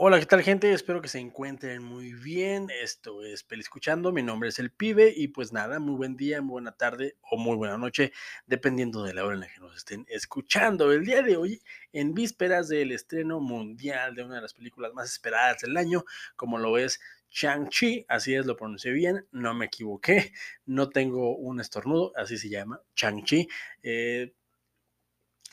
Hola, ¿qué tal gente? Espero que se encuentren muy bien. Esto es Peli Escuchando. Mi nombre es El Pibe y pues nada, muy buen día, muy buena tarde o muy buena noche, dependiendo de la hora en la que nos estén escuchando. El día de hoy, en vísperas del estreno mundial de una de las películas más esperadas del año, como lo es Shang-Chi, así es, lo pronuncié bien, no me equivoqué, no tengo un estornudo, así se llama, Shang-Chi. Eh,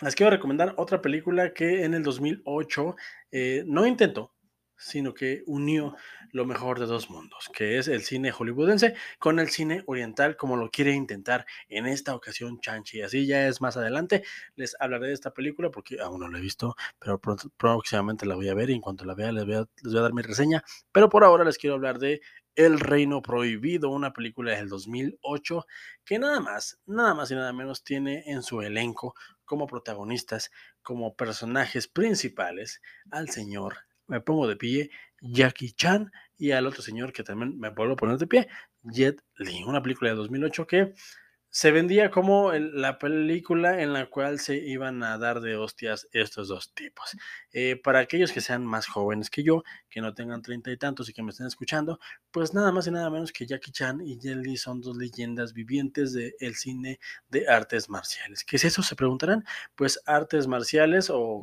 les quiero recomendar otra película que en el 2008 eh, no intentó, sino que unió lo mejor de dos mundos, que es el cine hollywoodense con el cine oriental, como lo quiere intentar en esta ocasión Chanchi. Así ya es más adelante, les hablaré de esta película porque aún no la he visto, pero próximamente la voy a ver y en cuanto la vea les voy, a, les voy a dar mi reseña. Pero por ahora les quiero hablar de El Reino Prohibido, una película del 2008 que nada más, nada más y nada menos tiene en su elenco como protagonistas, como personajes principales al señor me pongo de pie, Jackie Chan y al otro señor que también me vuelvo a poner de pie, Jet Li, una película de 2008 que se vendía como la película en la cual se iban a dar de hostias estos dos tipos. Eh, para aquellos que sean más jóvenes que yo, que no tengan treinta y tantos y que me estén escuchando, pues nada más y nada menos que Jackie Chan y Jet Li son dos leyendas vivientes del cine de artes marciales. ¿Qué es eso? Se preguntarán. Pues artes marciales o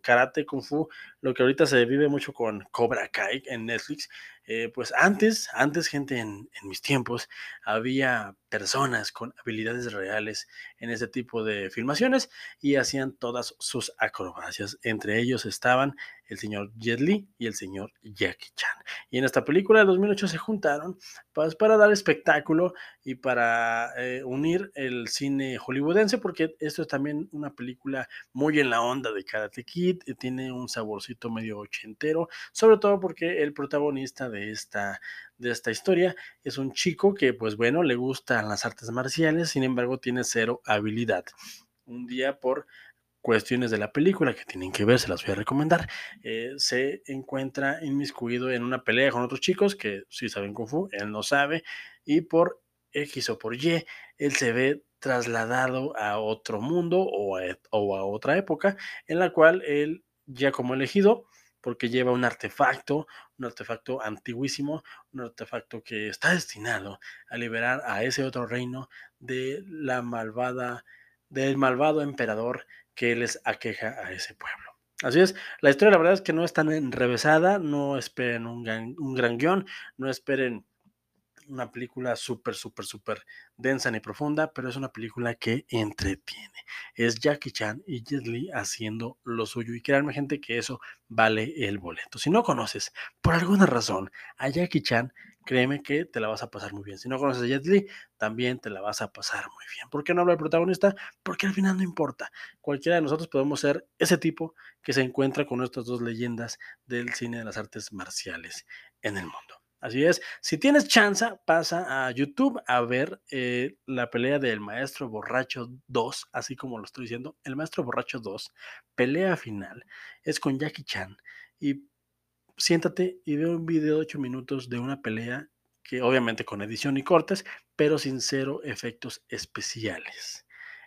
karate, kung fu, lo que ahorita se vive mucho con Cobra Kai en Netflix, eh, pues antes, antes gente en, en, mis tiempos, había personas con habilidades reales en ese tipo de filmaciones y hacían todas sus acrobacias. Entre ellos estaban el señor Jet Li y el señor Jackie Chan. Y en esta película de 2008 se juntaron pues, para dar espectáculo y para eh, unir el cine hollywoodense, porque esto es también una película muy en la onda de Karate Kid, eh, tiene un saborcito medio ochentero, sobre todo porque el protagonista de esta, de esta historia es un chico que, pues bueno, le gustan las artes marciales, sin embargo, tiene cero habilidad. Un día por cuestiones de la película que tienen que ver, se las voy a recomendar, eh, se encuentra inmiscuido en una pelea con otros chicos que sí saben Kung Fu, él no sabe, y por X o por Y, él se ve trasladado a otro mundo o a, o a otra época en la cual él ya como elegido, porque lleva un artefacto, un artefacto antiguísimo, un artefacto que está destinado a liberar a ese otro reino de la malvada, del malvado emperador que les aqueja a ese pueblo. Así es, la historia la verdad es que no es tan enrevesada, no esperen un gran, un gran guion, no esperen una película súper, súper, súper densa ni profunda, pero es una película que entretiene. Es Jackie Chan y Jet Li haciendo lo suyo. Y créanme, gente, que eso vale el boleto. Si no conoces, por alguna razón, a Jackie Chan, créeme que te la vas a pasar muy bien. Si no conoces a Jet Li, también te la vas a pasar muy bien. ¿Por qué no habla el protagonista? Porque al final no importa. Cualquiera de nosotros podemos ser ese tipo que se encuentra con estas dos leyendas del cine de las artes marciales en el mundo. Así es, si tienes chance, pasa a YouTube a ver eh, la pelea del Maestro Borracho 2, así como lo estoy diciendo. El Maestro Borracho 2, pelea final, es con Jackie Chan. Y siéntate y ve un video de 8 minutos de una pelea que obviamente con edición y cortes, pero sin cero efectos especiales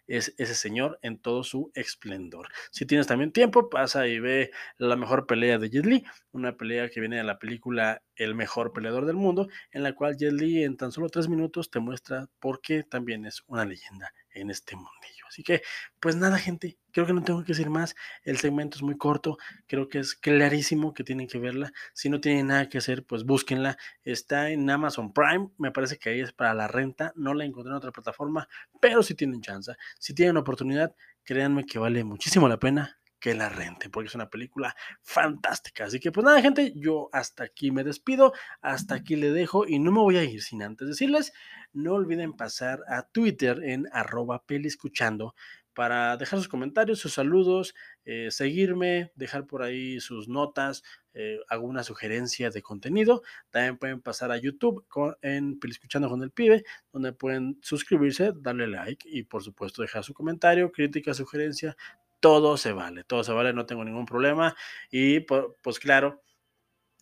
es ese señor en todo su esplendor. Si tienes también tiempo, pasa y ve la mejor pelea de Jet Li, una pelea que viene de la película El mejor peleador del mundo, en la cual Jet Li en tan solo tres minutos te muestra por qué también es una leyenda en este mundillo. Así que, pues nada, gente, creo que no tengo que decir más. El segmento es muy corto, creo que es clarísimo que tienen que verla. Si no tienen nada que hacer, pues búsquenla. Está en Amazon Prime, me parece que ahí es para la renta. No la encontré en otra plataforma, pero si tienen chance, si tienen oportunidad, créanme que vale muchísimo la pena que la rente, porque es una película fantástica. Así que pues nada, gente, yo hasta aquí me despido, hasta aquí le dejo y no me voy a ir sin antes decirles, no olviden pasar a Twitter en arroba peliscuchando para dejar sus comentarios, sus saludos, eh, seguirme, dejar por ahí sus notas, eh, alguna sugerencia de contenido. También pueden pasar a YouTube con, en Peliscuchando con el Pibe, donde pueden suscribirse, darle like y por supuesto dejar su comentario, crítica, sugerencia, todo se vale, todo se vale, no tengo ningún problema. Y pues claro,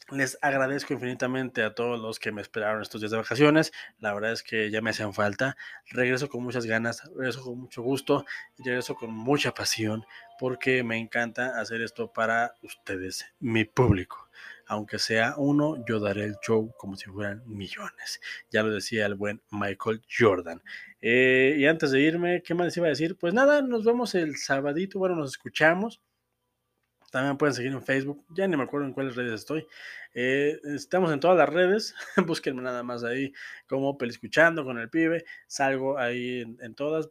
les agradezco infinitamente a todos los que me esperaron estos días de vacaciones. La verdad es que ya me hacían falta. Regreso con muchas ganas, regreso con mucho gusto y regreso con mucha pasión porque me encanta hacer esto para ustedes, mi público. Aunque sea uno, yo daré el show como si fueran millones. Ya lo decía el buen Michael Jordan. Eh, y antes de irme, ¿qué más les iba a decir? Pues nada, nos vemos el sabadito, bueno, nos escuchamos. También pueden seguir en Facebook, ya ni me acuerdo en cuáles redes estoy. Eh, estamos en todas las redes, búsquenme nada más ahí como Peliscuchando con el pibe. Salgo ahí en, todas.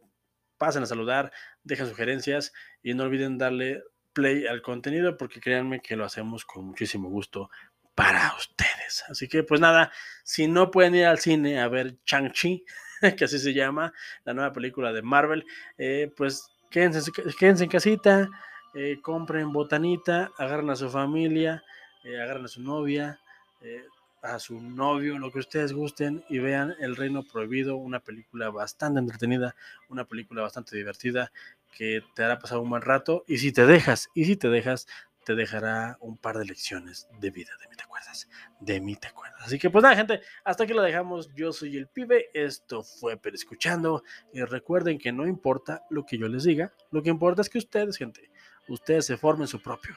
Pasen a saludar, dejen sugerencias y no olviden darle play al contenido porque créanme que lo hacemos con muchísimo gusto para ustedes. Así que pues nada, si no pueden ir al cine a ver Chang-Chi, que así se llama, la nueva película de Marvel, eh, pues quédense, quédense en casita eh, compren botanita, agarren a su familia, eh, agarren a su novia, eh, a su novio, lo que ustedes gusten y vean El Reino Prohibido, una película bastante entretenida, una película bastante divertida que te hará pasar un buen rato y si te dejas, y si te dejas, te dejará un par de lecciones de vida, de mí te acuerdas, de mí te acuerdas. Así que pues nada, gente, hasta aquí lo dejamos. Yo soy el pibe, esto fue Pero Escuchando y recuerden que no importa lo que yo les diga, lo que importa es que ustedes, gente, ustedes se formen su propio,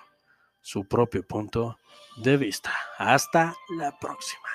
su propio punto de vista. Hasta la próxima.